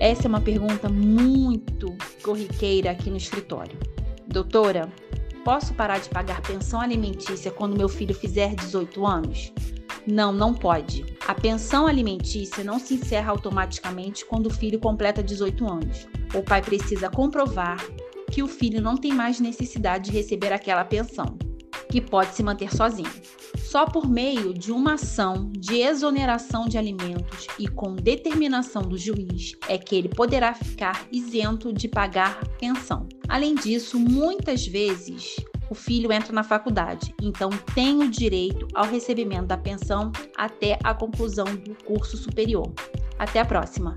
Essa é uma pergunta muito corriqueira aqui no escritório. Doutora, posso parar de pagar pensão alimentícia quando meu filho fizer 18 anos? Não, não pode. A pensão alimentícia não se encerra automaticamente quando o filho completa 18 anos. O pai precisa comprovar que o filho não tem mais necessidade de receber aquela pensão, que pode se manter sozinho. Só por meio de uma ação de exoneração de alimentos e com determinação do juiz é que ele poderá ficar isento de pagar pensão. Além disso, muitas vezes o filho entra na faculdade, então tem o direito ao recebimento da pensão até a conclusão do curso superior. Até a próxima!